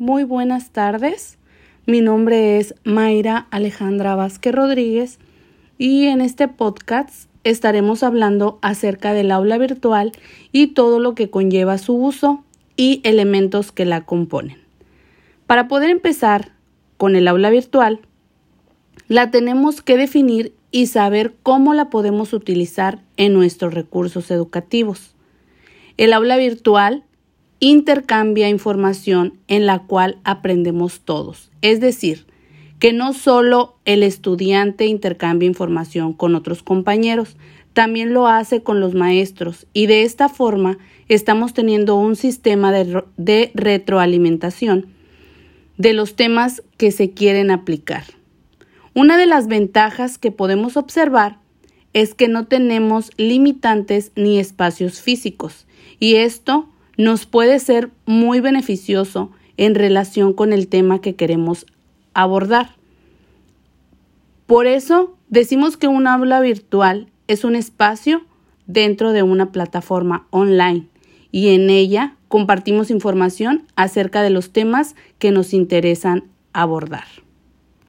Muy buenas tardes. Mi nombre es Mayra Alejandra Vázquez Rodríguez y en este podcast estaremos hablando acerca del aula virtual y todo lo que conlleva su uso y elementos que la componen. Para poder empezar con el aula virtual, la tenemos que definir y saber cómo la podemos utilizar en nuestros recursos educativos. El aula virtual intercambia información en la cual aprendemos todos, es decir, que no solo el estudiante intercambia información con otros compañeros, también lo hace con los maestros y de esta forma estamos teniendo un sistema de, de retroalimentación de los temas que se quieren aplicar. Una de las ventajas que podemos observar es que no tenemos limitantes ni espacios físicos y esto nos puede ser muy beneficioso en relación con el tema que queremos abordar. Por eso decimos que un aula virtual es un espacio dentro de una plataforma online y en ella compartimos información acerca de los temas que nos interesan abordar.